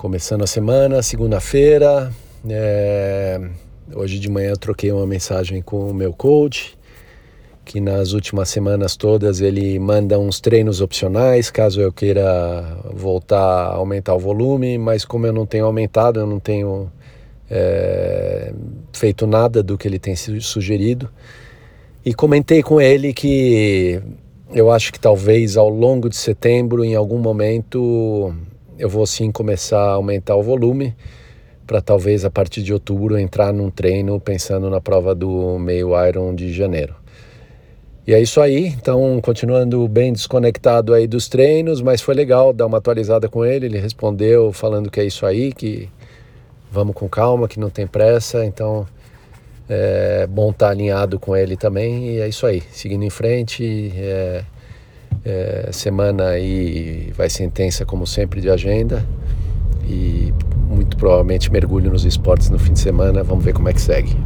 Começando a semana, segunda-feira. É... Hoje de manhã eu troquei uma mensagem com o meu coach, que nas últimas semanas todas ele manda uns treinos opcionais caso eu queira voltar a aumentar o volume, mas como eu não tenho aumentado, eu não tenho é... feito nada do que ele tem sugerido. E comentei com ele que eu acho que talvez ao longo de setembro, em algum momento, eu vou sim começar a aumentar o volume para talvez a partir de outubro entrar num treino pensando na prova do meio Iron de janeiro. E é isso aí, então continuando bem desconectado aí dos treinos, mas foi legal dar uma atualizada com ele, ele respondeu falando que é isso aí, que vamos com calma, que não tem pressa, então é bom estar alinhado com ele também. E é isso aí, seguindo em frente, é, é, semana aí vai ser intensa como sempre de agenda e muito provavelmente mergulho nos esportes no fim de semana. Vamos ver como é que segue.